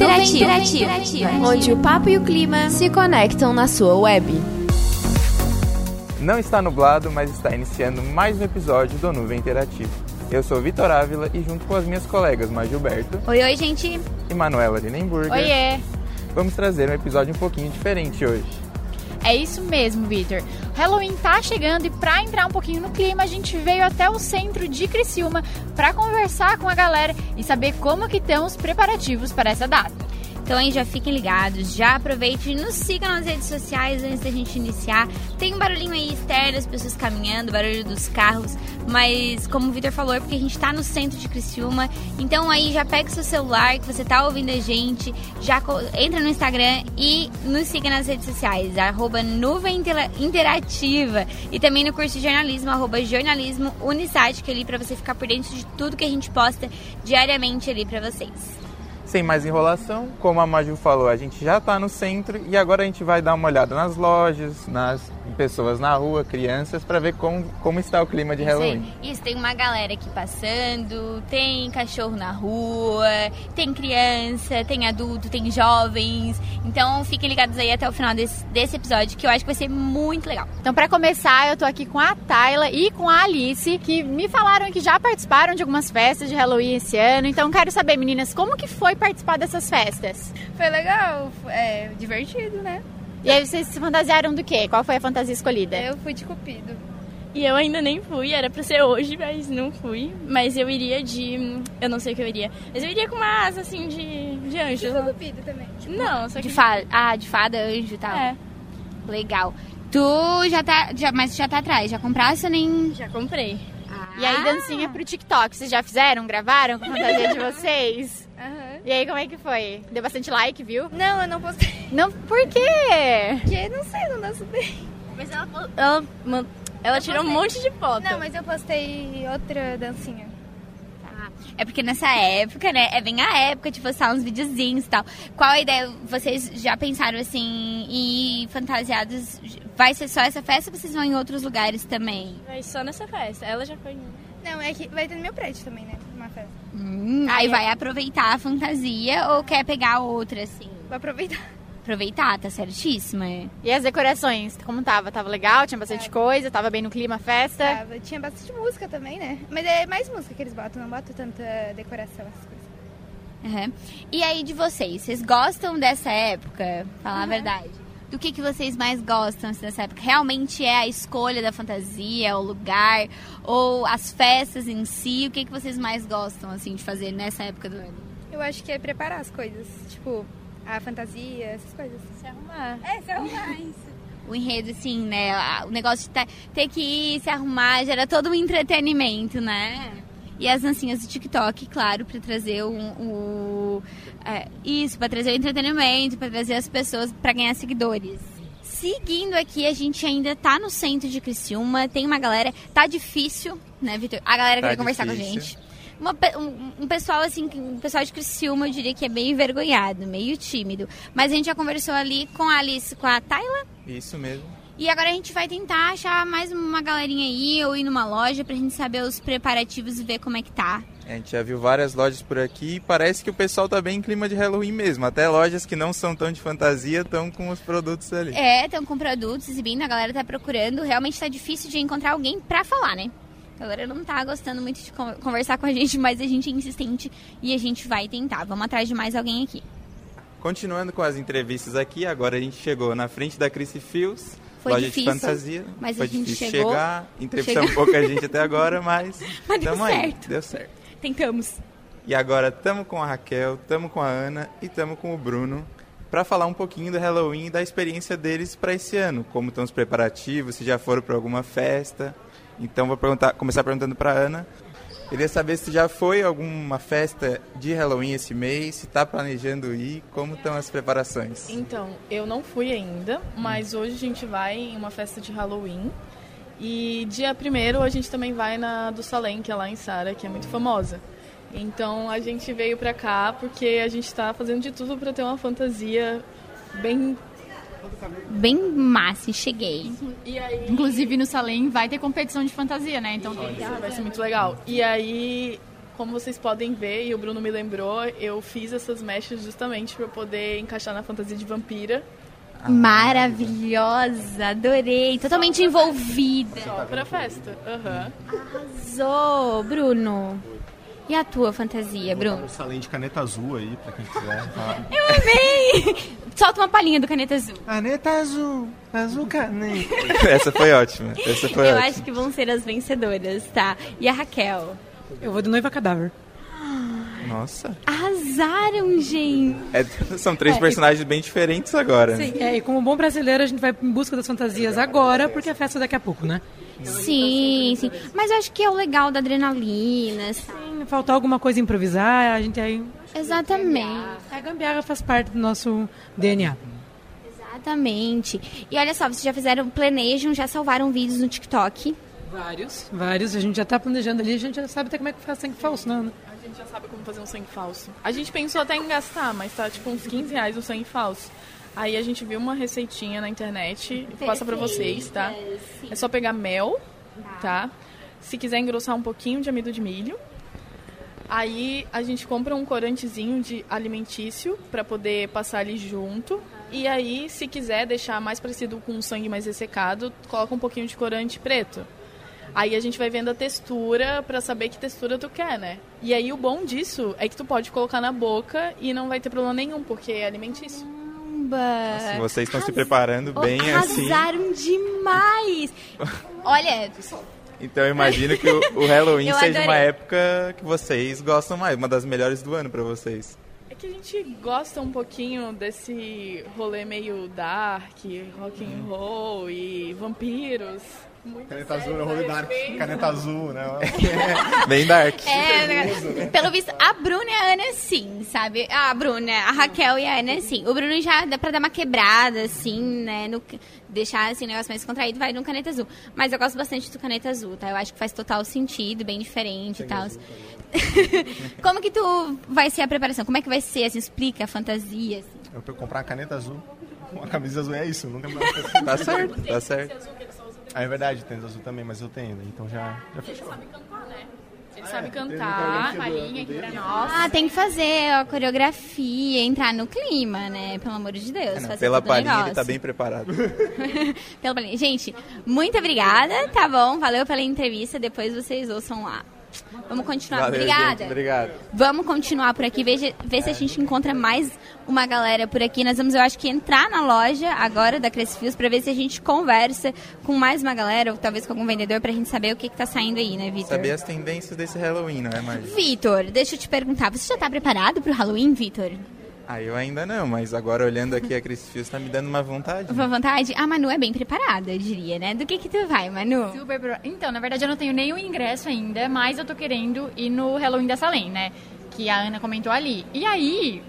Interativa, Interativa, onde o papo e o clima se conectam na sua web. Não está nublado, mas está iniciando mais um episódio do Nuvem Interativa. Eu sou Vitor Ávila e junto com as minhas colegas Mar Gilberto Oi, oi, gente. e Manuela Linenburger, Oiê! vamos trazer um episódio um pouquinho diferente hoje. É isso mesmo, Vitor. Halloween tá chegando e pra entrar um pouquinho no clima, a gente veio até o centro de Criciúma pra conversar com a galera e saber como que estão os preparativos para essa data. Então aí já fiquem ligados, já aproveitem e nos sigam nas redes sociais antes da gente iniciar. Tem um barulhinho aí externo, as pessoas caminhando, barulho dos carros, mas como o Vitor falou, é porque a gente tá no centro de Criciúma. Então aí já pega o seu celular que você tá ouvindo a gente, já entra no Instagram e nos siga nas redes sociais, arroba nuvem Intera- interativa e também no curso de jornalismo, arroba jornalismo que é ali pra você ficar por dentro de tudo que a gente posta diariamente ali pra vocês. Sem mais enrolação, como a Maju falou, a gente já está no centro e agora a gente vai dar uma olhada nas lojas, nas pessoas na rua, crianças, para ver como, como está o clima de Halloween. Isso, isso, tem uma galera aqui passando, tem cachorro na rua, tem criança, tem adulto, tem jovens. Então fiquem ligados aí até o final desse, desse episódio, que eu acho que vai ser muito legal. Então, pra começar, eu tô aqui com a Tayla e com a Alice, que me falaram que já participaram de algumas festas de Halloween esse ano. Então, quero saber, meninas, como que foi participar dessas festas? Foi legal, é divertido, né? E aí, vocês se fantasiaram do quê? Qual foi a fantasia escolhida? Eu fui de cupido. E eu ainda nem fui, era pra ser hoje, mas não fui. Mas eu iria de. Eu não sei o que eu iria. Mas eu iria com uma asa assim de, de anjo. Eu fui cupido também. Não, só que. De fada, ah, de fada, anjo e tal. É, Legal. Tu já tá, já, mas já tá atrás, já compraste ou nem... já comprei. E aí, dancinha pro TikTok. Vocês já fizeram? Gravaram com a fantasia de vocês? E aí, como é que foi? Deu bastante like, viu? Não, eu não postei. Não, por quê? Porque, não sei, não danço bem. Mas ela, ela, ela tirou um monte de foto. Não, mas eu postei outra dancinha. É porque nessa época, né? É bem a época de postar uns videozinhos e tal. Qual a ideia? Vocês já pensaram assim, em ir fantasiados? Vai ser só essa festa ou vocês vão em outros lugares também? Vai só nessa festa. Ela já foi. Não, é que vai ter no meu prédio também, né? Hum, aí vai aproveitar a fantasia ou quer pegar outra, assim? Vou aproveitar. Aproveitar, tá certíssima. é. E as decorações, como tava? Tava legal? Tinha bastante coisa? Tava bem no clima a festa? Tava. Tinha bastante música também, né? Mas é mais música que eles botam, não botam tanta decoração, essas coisas. Aham. E aí de vocês, vocês gostam dessa época? Falar a verdade. Do que, que vocês mais gostam assim, dessa época? Realmente é a escolha da fantasia, o lugar, ou as festas em si? O que, que vocês mais gostam assim de fazer nessa época do ano? Eu acho que é preparar as coisas. Tipo, a fantasia, essas coisas. Se arrumar. É, se arrumar isso. O enredo, assim, né? O negócio de tá- ter que ir, se arrumar, gera todo um entretenimento, né? E as dancinhas do TikTok, claro, pra trazer o. o- é, isso, pra trazer o entretenimento, pra trazer as pessoas pra ganhar seguidores. Seguindo aqui, a gente ainda tá no centro de Criciúma, tem uma galera. Tá difícil, né, Vitor? A galera Tá quer conversar com a gente. Uma um, um pessoal assim, um pessoal de Criciúma, eu diria que é meio envergonhado, meio tímido. Mas a gente já conversou ali com a Alice, com a Tayla. Isso mesmo. E agora a gente vai tentar achar mais uma galerinha aí ou ir numa loja pra gente saber os preparativos e ver como é que tá. A gente já viu várias lojas por aqui e parece que o pessoal tá bem em clima de Halloween mesmo. Até lojas que não são tão de fantasia estão com os produtos ali. É, estão com produtos exibindo, a galera tá procurando. Realmente tá difícil de encontrar alguém pra falar, né? A galera não tá gostando muito de con- conversar com a gente, mas a gente é insistente e a gente vai tentar. Vamos atrás de mais alguém aqui. Continuando com as entrevistas aqui, agora a gente chegou na frente da Chrissy Fields, Foi loja difícil, de fantasia. mas Foi a gente difícil chegou, chegar, entrevistamos pouca gente até agora, mas, Mas deu aí, certo. deu certo. Tentamos. E agora estamos com a Raquel, estamos com a Ana e estamos com o Bruno para falar um pouquinho do Halloween e da experiência deles para esse ano. Como estão os preparativos, se já foram para alguma festa. Então vou perguntar, começar perguntando para Ana. Queria saber se já foi alguma festa de Halloween esse mês, se está planejando ir, como estão as preparações. Então, eu não fui ainda, mas hoje a gente vai em uma festa de Halloween. E dia primeiro a gente também vai na do Salem, que é lá em Sara, que é muito famosa. Então a gente veio pra cá porque a gente tá fazendo de tudo pra ter uma fantasia bem. Bem massa, cheguei. E aí. Inclusive no Salem vai ter competição de fantasia, né? Então Ah, vai ser muito legal. E aí, como vocês podem ver, e o Bruno me lembrou, eu fiz essas mechas justamente para poder encaixar na fantasia de vampira. Maravilhosa, adorei. Totalmente envolvida. Só pra festa. Aham. Arrasou, Bruno. E a tua fantasia, Bruno? Um salém de caneta azul aí, pra quem quiser. Tá? Eu amei! Solta uma palhinha do caneta azul. Caneta azul, azul caneta. Essa foi ótima. Essa foi Eu ótima. acho que vão ser as vencedoras, tá? E a Raquel? Eu vou de noiva cadáver. Nossa. Arrasaram, gente! É, são três personagens bem diferentes agora. Sim, é, e como bom brasileiro, a gente vai em busca das fantasias agora, porque a festa é daqui a pouco, né? Sim, sim. Mas eu acho que é o legal da adrenalina, sabe? Faltar alguma coisa improvisar, a gente aí. Exatamente. A gambiarra faz parte do nosso DNA. Exatamente. E olha só, vocês já fizeram, planejam, já salvaram vídeos no TikTok. Vários. Vários, a gente já tá planejando ali, a gente já sabe até como é que faz sangue falso, não, né? A gente já sabe como fazer um sangue falso. A gente pensou até em gastar, mas tá tipo uns 15 reais o sangue falso. Aí a gente viu uma receitinha na internet, vou passar pra vocês, tá? É só pegar mel, tá? Se quiser engrossar um pouquinho de amido de milho. Aí a gente compra um corantezinho de alimentício pra poder passar ali junto. E aí, se quiser deixar mais parecido com um sangue mais ressecado, coloca um pouquinho de corante preto. Aí a gente vai vendo a textura pra saber que textura tu quer, né? E aí o bom disso é que tu pode colocar na boca e não vai ter problema nenhum, porque é alimentício. Caramba! Vocês estão se preparando bem assim. Arrasaram demais! Olha, Então eu imagino que o, o Halloween seja uma época que vocês gostam mais, uma das melhores do ano pra vocês. É que a gente gosta um pouquinho desse rolê meio dark, rock and roll e vampiros. Muito Caneta azul, sério, é o rolê né? dark. Bem- Caneta azul, né? Bem dark. É, né? pelo visto, a Bruna e a Ana sim, sabe? A Bruna, a Raquel e a Ana sim. O Bruno já dá pra dar uma quebrada, assim, né? No, deixar assim, o negócio mais contraído, vai no caneta azul. Mas eu gosto bastante do caneta azul, tá? Eu acho que faz total sentido, bem diferente e tal. Como que tu vai ser a preparação? Como é que vai ser? Assim, explica a fantasia. assim. Eu fui comprar uma caneta azul. Uma camisa azul é isso, nunca mais. Tá certo, tá certo. Ah, é verdade, tênis azul também, mas eu tenho, né? Então já. já fechou. Ele sabe cantar. Palhinha aqui pra nós. Ah, tem que fazer a coreografia, entrar no clima, né? Pelo amor de Deus. É, Não, pela palhinha ele tá bem preparado. Pela palhinha. Gente, muito obrigada, tá bom? Valeu pela entrevista. Depois vocês ouçam lá. Vamos continuar. Valeu, obrigada. gente, obrigado. Vamos continuar por aqui, ver, ver se a gente encontra mais uma galera por aqui. Nós vamos, eu acho que, entrar na loja agora da Cresfios para ver se a gente conversa com mais uma galera, ou talvez com algum vendedor, pra gente saber o que, que tá saindo aí, né, Vitor? Saber as tendências desse Halloween, não é, Marli? Vitor, deixa eu te perguntar, você já tá preparado pro Halloween, Vitor? Ah, eu ainda não, mas agora olhando aqui a Cris Fios tá me dando uma vontade. Uma vontade? A Manu é bem preparada, eu diria, né? Do que que tu vai, Manu? Super pro- Então, na verdade, eu não tenho nenhum ingresso ainda, mas eu tô querendo ir no Halloween da Salem, né? Que a Ana comentou ali. E aí,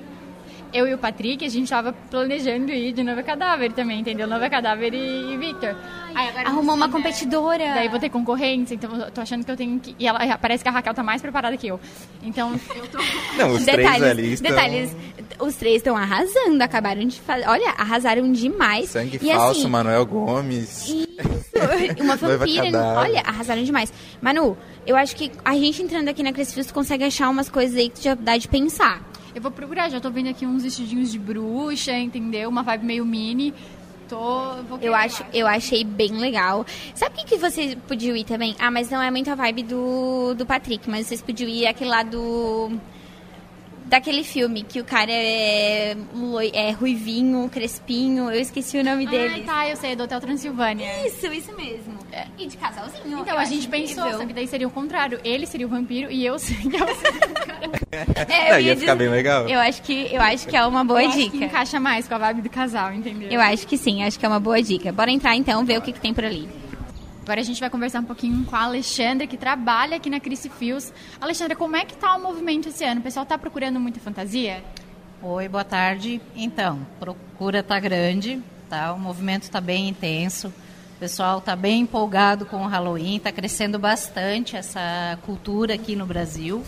eu e o Patrick, a gente tava planejando ir de Nova Cadáver também, entendeu? Nova Cadáver e, e Victor. Aí agora Arrumou uma competidora. Daí vou ter concorrência, então eu tô achando que eu tenho que. E ela parece que a Raquel tá mais preparada que eu. Então, eu tô. Não, os detalhes, três ali estão... detalhes. Os três estão arrasando, acabaram de fazer. Olha, arrasaram demais. Sangue e falso, assim, Manuel Gomes. Isso, uma vampira. Olha, arrasaram demais. Manu, eu acho que a gente entrando aqui na Cresfios, tu consegue achar umas coisas aí que tu já dá de pensar. Eu vou procurar, já tô vendo aqui uns vestidinhos de bruxa, entendeu? Uma vibe meio mini. Tô. Eu acho, eu achei bem legal. Sabe o que, que vocês podiam ir também? Ah, mas não é muito a vibe do, do Patrick, mas vocês podiam ir aquele lá do. Daquele filme que o cara é, é ruivinho, crespinho, eu esqueci o nome dele. Ah, tá, eu sei, do Hotel Transilvânia. Isso, isso mesmo. E de casalzinho. Então, a gente pensou, incrível. só que daí seria o contrário. Ele seria o vampiro e eu seria o É, eu Não, ia ficar dizer- bem legal. Eu acho que, eu acho que é uma boa Eu acho que dica. encaixa mais com a vibe do casal, entendeu? Eu acho que sim, acho que é uma boa dica. Bora entrar então, ver o que, que tem por ali. Agora a gente vai conversar um pouquinho com a Alexandra, que trabalha aqui na Crice Fios. Alexandra, como é que tá o movimento esse ano? O pessoal tá procurando muita fantasia? Oi, boa tarde. Então, procura tá grande, tá? O movimento está bem intenso. O pessoal está bem empolgado com o Halloween, está crescendo bastante essa cultura aqui no Brasil.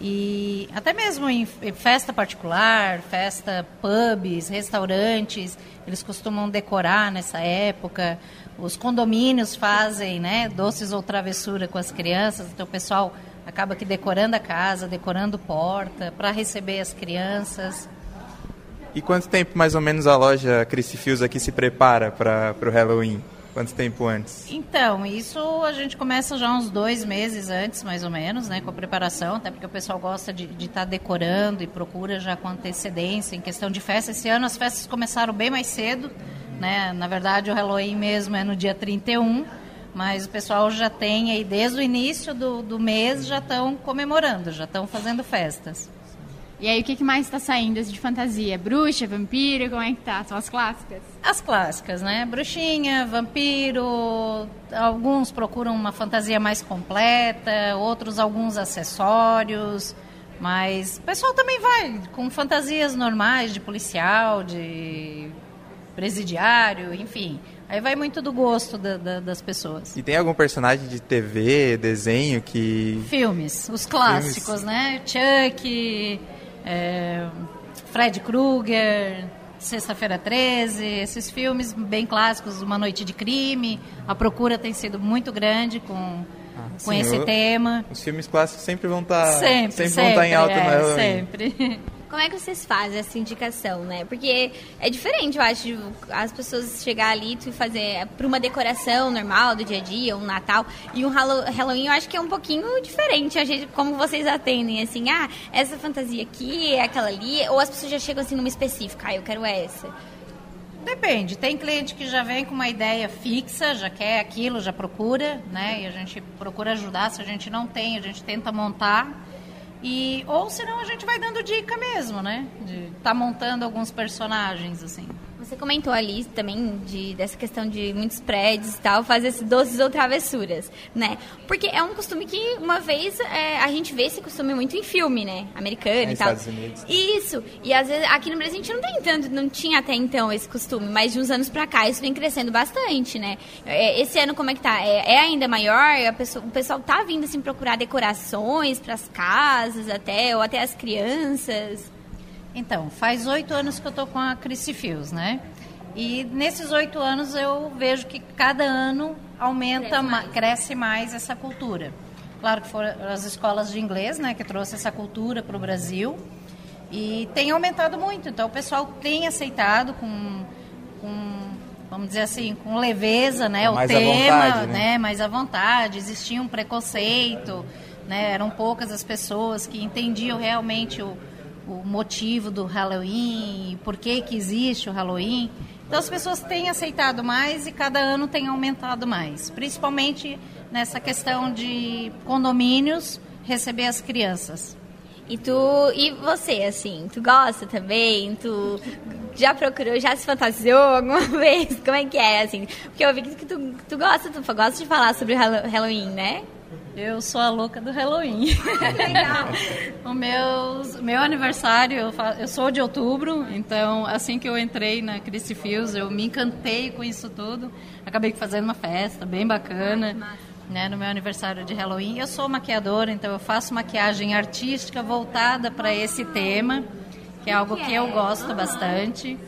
E até mesmo em festa particular, festa pubs, restaurantes, eles costumam decorar nessa época. Os condomínios fazem, né, doces ou travessura com as crianças, então o pessoal acaba que decorando a casa, decorando porta, para receber as crianças. E quanto tempo mais ou menos a loja Cristifios aqui se prepara para o Halloween? Quanto tempo antes? Então, isso a gente começa já uns dois meses antes, mais ou menos, né, com a preparação, até porque o pessoal gosta de estar tá decorando e procura já com antecedência. Em questão de festa, esse ano as festas começaram bem mais cedo, né? Na verdade, o Halloween mesmo é no dia 31, mas o pessoal já tem aí, desde o início do, do mês, já estão comemorando, já estão fazendo festas. E aí, o que, que mais está saindo de fantasia? Bruxa, vampiro, como é que tá? São as clássicas? As clássicas, né? Bruxinha, vampiro, alguns procuram uma fantasia mais completa, outros alguns acessórios, mas o pessoal também vai com fantasias normais de policial, de presidiário, enfim. Aí vai muito do gosto da, da, das pessoas. E tem algum personagem de TV, desenho que. Filmes, os clássicos, Filmes. né? Chuck, é, Fred Krueger, Sexta-feira 13, esses filmes bem clássicos, Uma Noite de Crime. A procura tem sido muito grande com, ah, com sim, esse tema. Os filmes clássicos sempre vão estar tá, sempre, sempre, sempre, vão tá em alta é, na Halloween. Sempre. Como é que vocês fazem essa indicação, né? Porque é diferente, eu acho, as pessoas chegar ali e fazer para uma decoração normal do dia a dia, um Natal e um Halloween, eu acho que é um pouquinho diferente a gente, como vocês atendem, assim, ah, essa fantasia aqui, é aquela ali, ou as pessoas já chegam assim numa específica, ah, eu quero essa. Depende. Tem cliente que já vem com uma ideia fixa, já quer aquilo, já procura, né? E a gente procura ajudar. Se a gente não tem, a gente tenta montar. E, ou senão a gente vai dando dica mesmo, né? De tá montando alguns personagens, assim. Você comentou ali também de, dessa questão de muitos prédios e tal, fazer esses doces ou travessuras, né? Porque é um costume que, uma vez, é, a gente vê esse costume muito em filme, né? Americano é, e tal. Estados Unidos. Isso. E às vezes aqui no Brasil a gente não tem tanto, não tinha até então esse costume, mas de uns anos pra cá isso vem crescendo bastante, né? É, esse ano como é que tá? É, é ainda maior? Pessoa, o pessoal tá vindo assim procurar decorações para as casas até, ou até as crianças? Então, faz oito anos que eu estou com a Criscifios, né? E nesses oito anos eu vejo que cada ano aumenta, cresce mais. cresce mais essa cultura. Claro que foram as escolas de inglês, né, que trouxe essa cultura para o Brasil e tem aumentado muito. Então o pessoal tem aceitado com, com vamos dizer assim, com leveza, né, mais o tema, vontade, né? né, mais à vontade. Existia um preconceito, né, eram poucas as pessoas que entendiam realmente o o motivo do Halloween, por que, que existe o Halloween. Então as pessoas têm aceitado mais e cada ano tem aumentado mais, principalmente nessa questão de condomínios receber as crianças. E tu e você assim, tu gosta também? Tu já procurou, já se fantasiou alguma vez? Como é que é assim? Porque eu vi que tu, tu gosta, tu gosta de falar sobre Halloween, né? Eu sou a louca do Halloween. Legal. o meu, meu aniversário, eu, faço, eu sou de outubro, então assim que eu entrei na Christie Fields, eu me encantei com isso tudo. Acabei fazendo uma festa bem bacana. Né, no meu aniversário de Halloween. Eu sou maquiadora, então eu faço maquiagem artística voltada para esse tema, que é algo que eu gosto bastante.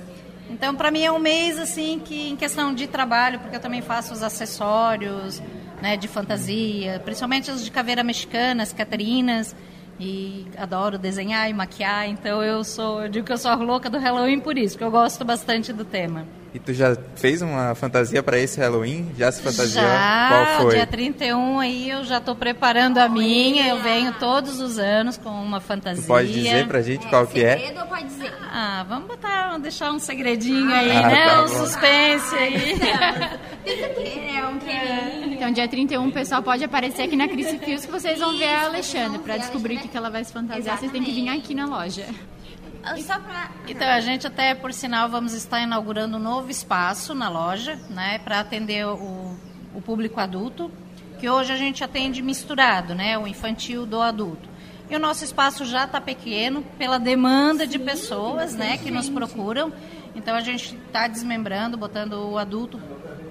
Então, para mim é um mês assim que em questão de trabalho, porque eu também faço os acessórios, né, de fantasia, principalmente as de caveira mexicana, as catrinas, e adoro desenhar e maquiar, então eu sou, eu digo que eu sou a louca do Halloween por isso, porque eu gosto bastante do tema. E tu já fez uma fantasia para esse Halloween? Já se fantasiou? Já, Qual foi? dia 31 aí eu já estou preparando a minha, eu venho todos os anos com uma fantasia. Tu pode dizer pra gente é, qual que é? Segredo ou pode dizer? Ah, vamos botar, deixar um segredinho aí, ah, né? Tá um suspense aí. Então, dia 31, o pessoal pode aparecer aqui na Cris Fios que vocês vão ver a Alexandre. Para descobrir o que ela vai se fantasiar, vocês têm que vir aqui na loja. Pra... Então, a gente até, por sinal, vamos estar inaugurando um novo espaço na loja, né, para atender o, o público adulto, que hoje a gente atende misturado, né, o infantil do adulto. E o nosso espaço já está pequeno pela demanda Sim, de pessoas, né, que nos procuram. Então a gente está desmembrando, botando o adulto,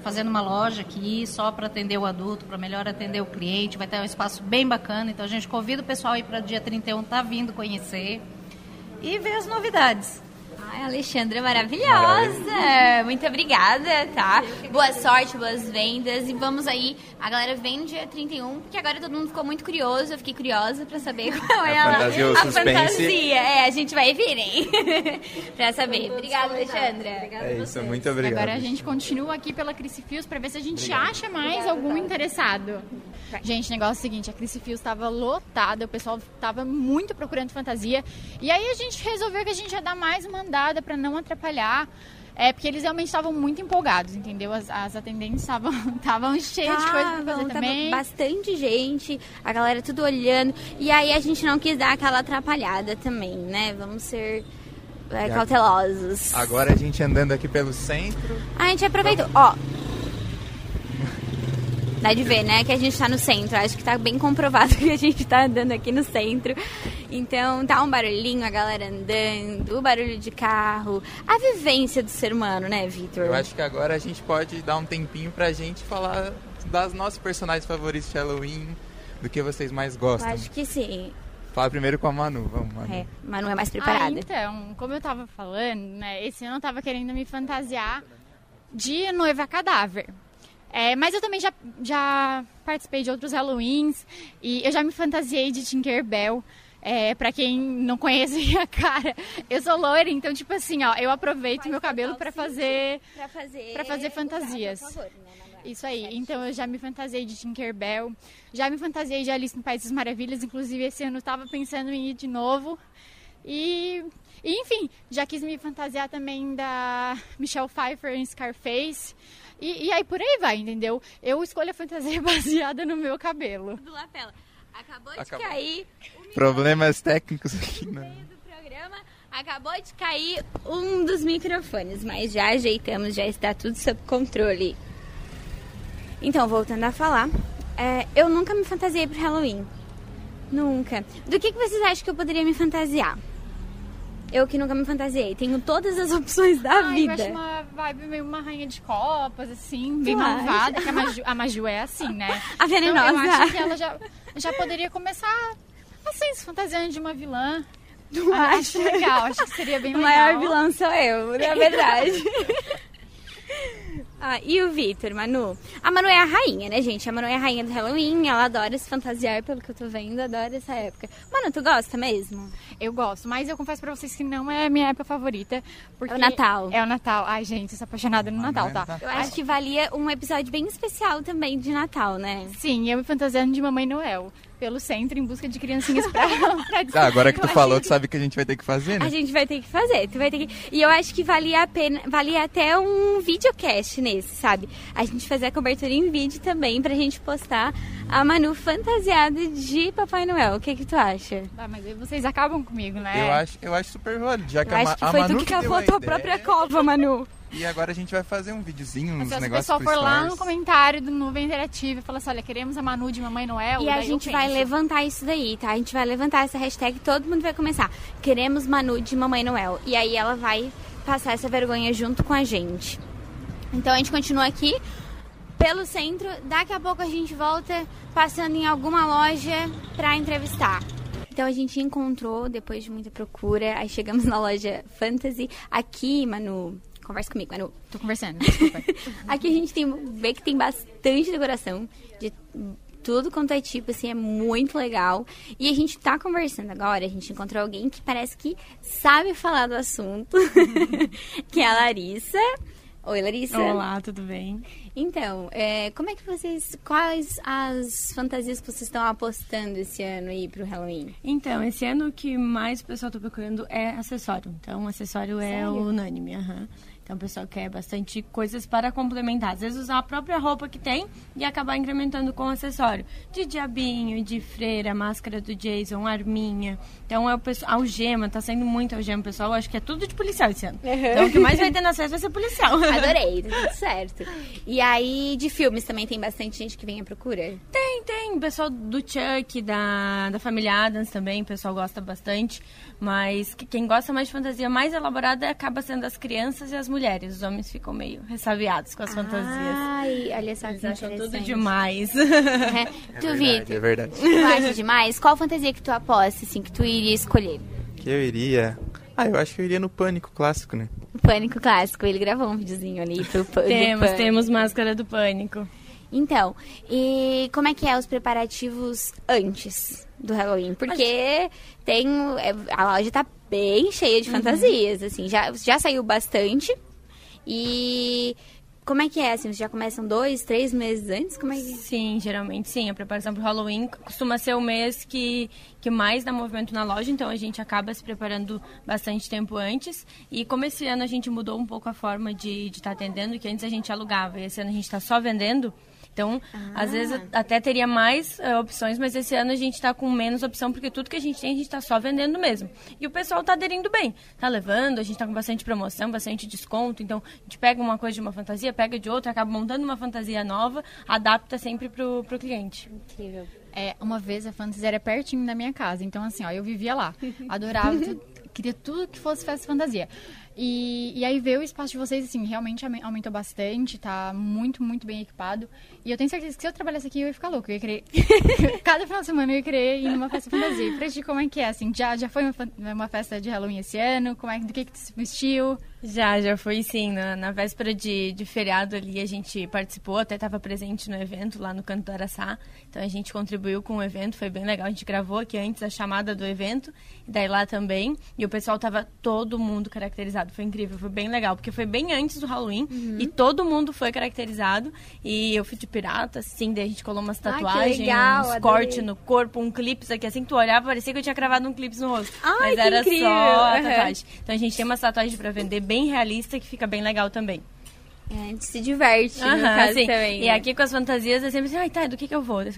fazendo uma loja aqui só para atender o adulto, para melhor atender o cliente. Vai ter um espaço bem bacana. Então a gente convida o pessoal aí para dia 31 tá vindo conhecer e ver as novidades. Ai, Alexandra, maravilhosa! Muito obrigada, tá? Boa sorte, boas vendas. E vamos aí, a galera vem no dia 31, porque agora todo mundo ficou muito curioso. Eu fiquei curiosa pra saber qual é A fantasia, o a fantasia. É, a gente vai vir, hein? pra saber. Obrigada, Alexandra. É isso, muito obrigado. Agora a gente continua aqui pela Cricifios para ver se a gente acha mais algum interessado. Gente, o negócio é o seguinte, a Cricifios estava lotada, o pessoal estava muito procurando fantasia. E aí a gente resolveu que a gente ia dar mais uma para não atrapalhar. É, porque eles realmente estavam muito empolgados, entendeu? As, as atendentes estavam estavam cheias de coisa pra fazer também. bastante gente, a galera tudo olhando. E aí a gente não quis dar aquela atrapalhada também, né? Vamos ser é, cautelosos. Agora a gente andando aqui pelo centro. A gente aproveitou. Ó. Dá de ver, né? Que a gente tá no centro. Acho que tá bem comprovado que a gente tá andando aqui no centro. Então tá um barulhinho, a galera andando, o barulho de carro, a vivência do ser humano, né, Vitor? Eu acho que agora a gente pode dar um tempinho pra gente falar das nossos personagens favoritos de Halloween, do que vocês mais Eu gostam. acho que sim. Fala primeiro com a Manu, vamos, Manu. É, Manu é mais Ah, preparada. então, como eu tava falando, né, esse ano eu tava querendo me fantasiar de noiva cadáver. É, mas eu também já, já participei de outros Halloweens e eu já me fantasiei de Tinkerbell. É, pra quem não conhece minha cara, eu sou loira, então, tipo assim, ó, eu aproveito meu cabelo pra fazer, Pra fazer, pra fazer fantasias. Favor, né? Isso aí. Então eu já me fantasiei de Tinkerbell, já me fantasiei de Alice no País das Maravilhas, inclusive esse ano eu tava pensando em ir de novo. E, e, enfim, já quis me fantasiar também da Michelle Pfeiffer em Scarface. E, e aí por aí vai, entendeu? Eu escolho a fantasia baseada no meu cabelo. Do lapela. Acabou de Acabou. cair Problemas técnicos aqui, né? do programa. Acabou de cair um dos microfones, mas já ajeitamos, já está tudo sob controle. Então, voltando a falar, é, eu nunca me fantasiei pro Halloween. Nunca. Do que, que vocês acham que eu poderia me fantasiar? Eu que nunca me fantasiei. Tenho todas as opções da Ai, vida. eu acho uma vibe meio uma rainha de copas, assim, bem malvada, que a Maju, a Maju é assim, né? A venenosa. Então, eu acho que ela já, já poderia começar assim, se fantasiando de uma vilã. Tu Ah? Acho legal, acho que seria bem O legal. maior vilão sou eu, na verdade. Ah, e o Vitor, Manu? A Manu é a rainha, né, gente? A Manu é a rainha do Halloween, ela adora se fantasiar, pelo que eu tô vendo, adora essa época. Manu, tu gosta mesmo? Eu gosto, mas eu confesso pra vocês que não é a minha época favorita. Porque É o Natal. É o Natal. Ai, gente, eu sou apaixonada no Natal, tá? Eu acho que valia um episódio bem especial também de Natal, né? Sim, eu me fantasiando de Mamãe Noel. Pelo centro, em busca de criancinhas pra, pra Tá, agora que tu falou, tu sabe que a gente vai ter que fazer, né? A gente vai ter que fazer, tu vai ter que... E eu acho que valia a pena, valia até um videocast nesse, sabe? A gente fazer a cobertura em vídeo também pra gente postar a Manu fantasiada de Papai Noel. O que que tu acha? Ah, mas aí vocês acabam comigo, né? Eu acho, eu acho super válido, já que Eu a, acho que a foi Manu tu que cavou a a tua ideia, própria cova, Manu. E agora a gente vai fazer um videozinho, uns Mas se o negócios pessoal for lá no comentário do Nuvem Interativa e falar assim, olha, queremos a Manu de Mamãe Noel, E a gente vai levantar isso daí, tá? A gente vai levantar essa hashtag, todo mundo vai começar. Queremos Manu de Mamãe Noel. E aí ela vai passar essa vergonha junto com a gente. Então a gente continua aqui pelo centro. Daqui a pouco a gente volta passando em alguma loja pra entrevistar. Então a gente encontrou, depois de muita procura, aí chegamos na loja Fantasy. Aqui, Manu, conversa comigo, Manu. Tô conversando, desculpa. Aqui a gente tem, vê que tem bastante decoração de tudo quanto é tipo, assim, é muito legal. E a gente tá conversando agora, a gente encontrou alguém que parece que sabe falar do assunto, que é a Larissa. Oi, Larissa. Olá, tudo bem? Então, é, como é que vocês. Quais as fantasias que vocês estão apostando esse ano aí pro Halloween? Então, esse ano o que mais o pessoal está procurando é acessório. Então, acessório é Sério? unânime. aham. Então, o pessoal quer bastante coisas para complementar. Às vezes, usar a própria roupa que tem e acabar incrementando com acessório. De diabinho, de freira, máscara do Jason, arminha. Então, é o pessoal, algema, tá saindo muito algema, pessoal. Acho que é tudo de policial esse ano. Então, o que mais vai ter no acesso vai ser policial. Adorei, tá tudo certo. E aí, de filmes também tem bastante gente que vem à procura? Tem, tem. O pessoal do Chuck, da, da família Adams também, o pessoal gosta bastante. Mas que- quem gosta mais de fantasia mais elaborada acaba sendo as crianças e as mulheres. Os homens ficam meio ressabiados com as fantasias. Ai, olha só Eles que acham tudo demais. É. Tu, verdade, Vitor, é verdade. tu acha demais? Qual fantasia que tu aposta, assim, que tu iria escolher? Que eu iria... Ah, eu acho que eu iria no Pânico clássico, né? Pânico clássico, ele gravou um videozinho ali pro pâ- do Temos, Pânico. temos máscara do pânico. Então, e como é que é os preparativos antes do Halloween? Porque tem é, a loja tá bem cheia de Uhum. fantasias, assim, já, já saiu bastante. E como é que é, assim, vocês já começam dois, três meses antes? Como é que... Sim, geralmente sim. A preparação para o Halloween costuma ser o mês que, que mais dá movimento na loja, então a gente acaba se preparando bastante tempo antes. E como esse ano a gente mudou um pouco a forma de estar atendendo, que antes a gente alugava e esse ano a gente está só vendendo. Então, às vezes até teria mais eh, opções, mas esse ano a gente está com menos opção, porque tudo que a gente tem, a gente está só vendendo mesmo. E o pessoal está aderindo bem. Tá levando, a gente está com bastante promoção, bastante desconto. Então, a gente pega uma coisa de uma fantasia, pega de outra, acaba montando uma fantasia nova, adapta sempre pro, pro cliente. Incrível. É, uma vez a fantasia era pertinho da minha casa, então assim, ó, eu vivia lá. Adorava, tudo, queria tudo que fosse festa fantasia. E, e aí ver o espaço de vocês, assim, realmente aumen- aumentou bastante, tá muito, muito bem equipado. E eu tenho certeza que se eu trabalhasse aqui, eu ia ficar louco. Eu ia querer. Cada final de semana eu ia querer ir numa festa fantasia. E pra ti, como é que é? Assim, já, já foi uma, uma festa de Halloween esse ano? Como é, do que, que tu se vestiu? Já, já foi sim. Na, na véspera de, de feriado ali, a gente participou, até estava presente no evento lá no Canto do Araçá. Então a gente contribuiu com o evento, foi bem legal. A gente gravou aqui antes a chamada do evento, e daí lá também. E o pessoal tava todo mundo caracterizado. Foi incrível, foi bem legal, porque foi bem antes do Halloween Uhum. e todo mundo foi caracterizado. E eu fui de pirata, sim, daí a gente colou umas tatuagens, legal, uns cortes no corpo, um clips aqui. Assim que tu olhava, parecia que eu tinha cravado um clips no rosto. Ai, Mas era incrível, só a tatuagem. Então a gente tem uma tatuagem pra vender bem realista que fica bem legal também. É, a gente se diverte, no Aham, caso também. E né? aqui com as fantasias é sempre assim, ai tá, do que que eu vou? Eu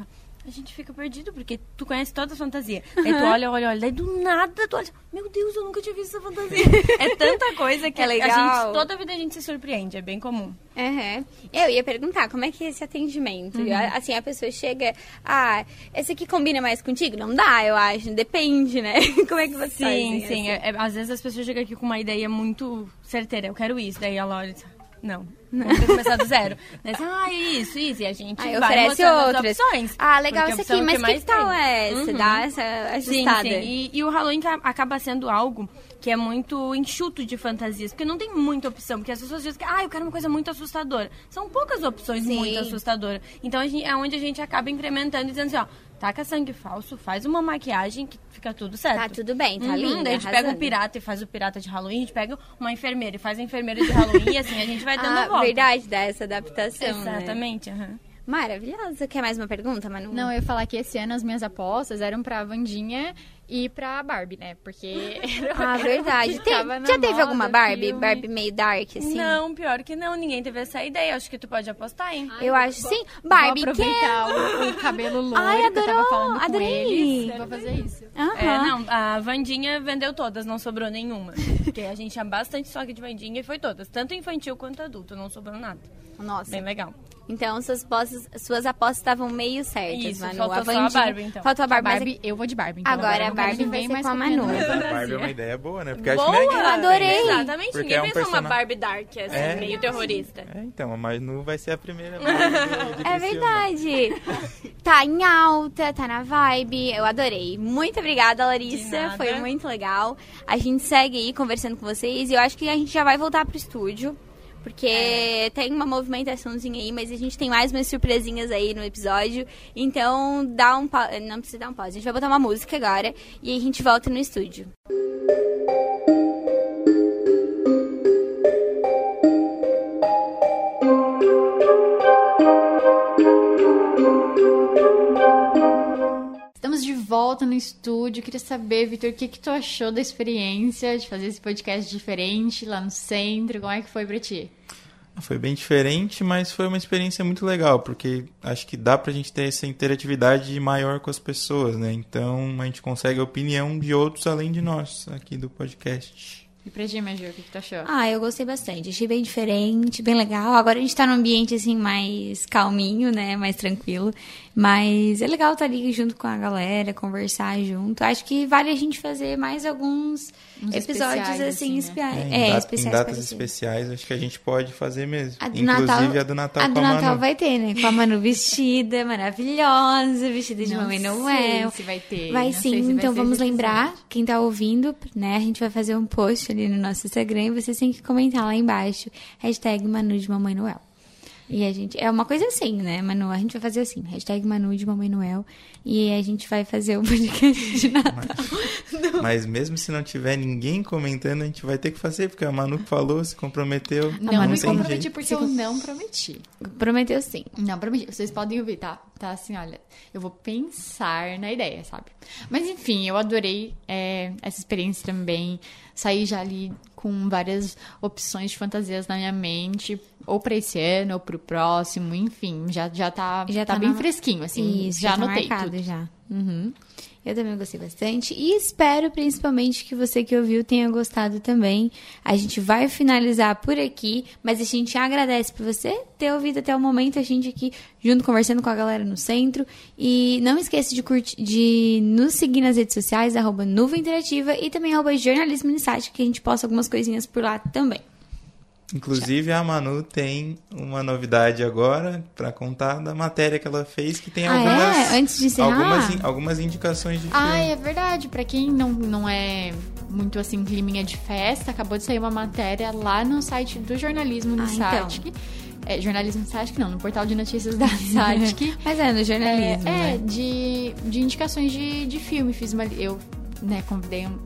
A gente fica perdido, porque tu conhece todas as fantasias. Aí tu Aham. olha, olha, olha, daí do nada tu olha, meu Deus, eu nunca tinha visto essa fantasia. é tanta coisa que É a legal. gente, toda vida a gente se surpreende, é bem comum. Uhum. Eu ia perguntar, como é que é esse atendimento? Uhum. A- Assim, a pessoa chega, ah, esse aqui combina mais contigo? Não dá, eu acho, depende, né? Como é que você Sim, fazem, sim. assim? É- é- às vezes as pessoas chegam aqui com uma ideia muito certeira, eu quero isso, daí a Laura diz, não, vamos ter que começar do zero. Diz, ah, isso, isso, e a gente Aí vai oferece outras. opções. Ah, legal opção aqui, mas que mais tal tem. essa? Uhum. Dá essa Sim, ajustada? sim. E, e o Halloween ca- acaba sendo algo que é muito enxuto de fantasias, porque não tem muita opção, porque as pessoas dizem que ah, eu quero uma coisa muito assustadora. São poucas opções Sim. muito assustadoras. Então a gente- é onde a gente acaba incrementando e dizendo assim, ó, taca sangue falso, faz uma maquiagem que fica tudo certo. Tá tudo bem, tá lindo, Daí a gente pega arrasando. um pirata e faz o pirata de Halloween, a gente pega uma enfermeira e faz a enfermeira de Halloween, e assim a gente vai dando ah, a volta. verdade, dá essa adaptação, né? Exatamente, aham. Maravilhosa. Quer mais uma pergunta, Manu? Não, eu ia falar que esse ano as minhas apostas eram pra Vandinha e pra Barbie, né? Porque. Ah, verdade. que Tem- já teve alguma Barbie? filme. Barbie meio dark, assim? Não, pior que não, ninguém teve essa ideia. Acho que tu pode apostar, hein? Eu acho sim. Barbie Vou aproveitar o, o cabelo loiro Ai, que eu tava adorou, falando com adorei. eles. Vou fazer isso. É, não, a Vandinha vendeu todas, não sobrou nenhuma. Porque a gente tinha bastante estoque de Vandinha e foi todas. Tanto infantil quanto adulto, não sobrou nada. Nossa. Bem legal. Então, suas apostas, suas apostas estavam meio certas, Isso, Manu. faltou só a Vandinha- Barbie, então. Faltou a Barbie, A mas Barbie, eu vou de Barbie. Então. Agora a Barbie vai ser mais com a Manu. A. Barbie é uma ideia boa, né? Porque acho Boa! que ninguém Adorei! Exatamente, Porque ninguém é um pensou uma Barbie dark, assim, É. meio terrorista. É, então, a Manu vai ser a primeira Barbie de, de É Criciúma. verdade. tá em alta, tá na vibe. Eu adorei. Muito obrigada, Larissa. Foi muito legal. A gente segue aí conversando com vocês. E eu acho que a gente já vai voltar pro estúdio. Porque É. tem uma movimentaçãozinha aí, mas a gente tem mais umas surpresinhas aí no episódio. Então, dá um pa... não precisa dar um pause. A gente vai botar uma música agora e a gente volta no estúdio. Estamos volta no estúdio. Queria saber, Vitor, o que, que tu achou da experiência de fazer esse podcast diferente lá no centro? Como é que foi pra ti? Foi bem diferente, mas foi uma experiência muito legal, porque acho que dá pra gente ter essa interatividade maior com as pessoas, né? Então a gente consegue a opinião de outros além de nós aqui do podcast. E pra ti, Maju, o que, que tu achou? Ah, eu gostei bastante. Achei bem diferente, bem legal. Agora a gente tá num ambiente, assim, mais calminho, né? Mais tranquilo. Mas é legal estar ali junto com a galera, conversar junto. Acho que vale a gente fazer mais alguns Uns episódios, especiais, assim, assim, né? especiais. É, em, É, dat- em especiais datas parecidas. especiais, acho que a gente pode fazer mesmo. A do Inclusive Natal, a do Natal a com do a Natal Manu. vai ter, né? Com a Manu vestida, maravilhosa, vestida de Não Mamãe sei Noel. se vai ter, Vai não sim, sei então vamos lembrar, quem tá ouvindo, né? A gente vai fazer um post ali no nosso Instagram e vocês têm que comentar lá embaixo, hashtag Manu de Mamãe Noel. E a gente, é uma coisa assim, né, Manu? A gente vai fazer assim, hashtag Manu de Mamãe Noel. E a gente vai fazer o podcast de Natal. Mas mesmo se não tiver ninguém comentando, a gente vai ter que fazer, porque a Manu falou, se comprometeu. Não, Manu me comprometi jeito. porque eu não prometi. Prometeu sim. Não, prometi. Vocês podem ouvir, tá? Tá assim, olha, eu vou pensar na ideia, sabe? Mas enfim, eu adorei é, essa experiência também. Saí já ali com várias opções de fantasias na minha mente, ou pra esse ano, ou pro próximo, enfim, já, já tá, Já tá, tá bem na- fresquinho, assim, Isso, já já tá anotei marcado tudo. já. Uhum. Eu também gostei bastante e espero principalmente que você que ouviu tenha gostado também. A gente vai finalizar por aqui, mas a gente agradece por você ter ouvido até o momento a gente aqui junto conversando com a galera no centro e não esqueça de curtir, de nos seguir nas redes sociais arroba Interativa e também arroba Jornalismo Insight que a gente posta algumas coisinhas por lá também. Inclusive, a Manu tem uma novidade agora pra contar da matéria que ela fez, que tem Ah, algumas, é? Antes de encerrar? algumas, in- algumas indicações de Ah, filme. é verdade. Pra quem não, não é muito assim, climinha de festa, acabou de sair uma matéria lá no site do Jornalismo no Ah, então. Satic. É, jornalismo Satic não, no portal de notícias da Satic. Mas é no jornalismo, É, é, né? de, de indicações de, de filme. Fiz uma. Eu né, convidei um-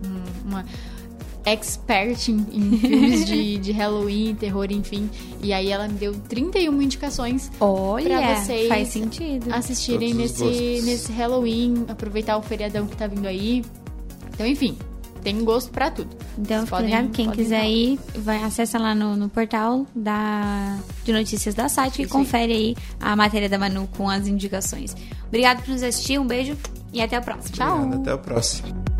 uma expert em, em filmes de, de Halloween, terror, enfim. E aí ela me deu 31 indicações Olha, pra vocês faz sentido. assistirem nesse, nesse Halloween, aproveitar o feriadão que tá vindo aí. Então, enfim, tem gosto pra tudo. Então, podem- ligado, quem podem quiser ir vai, acessa lá no, no portal da, de notícias da site e confere aí a matéria da Manu com as indicações. Obrigado por nos assistir, um beijo e até a próxima. Tchau! Até o próximo.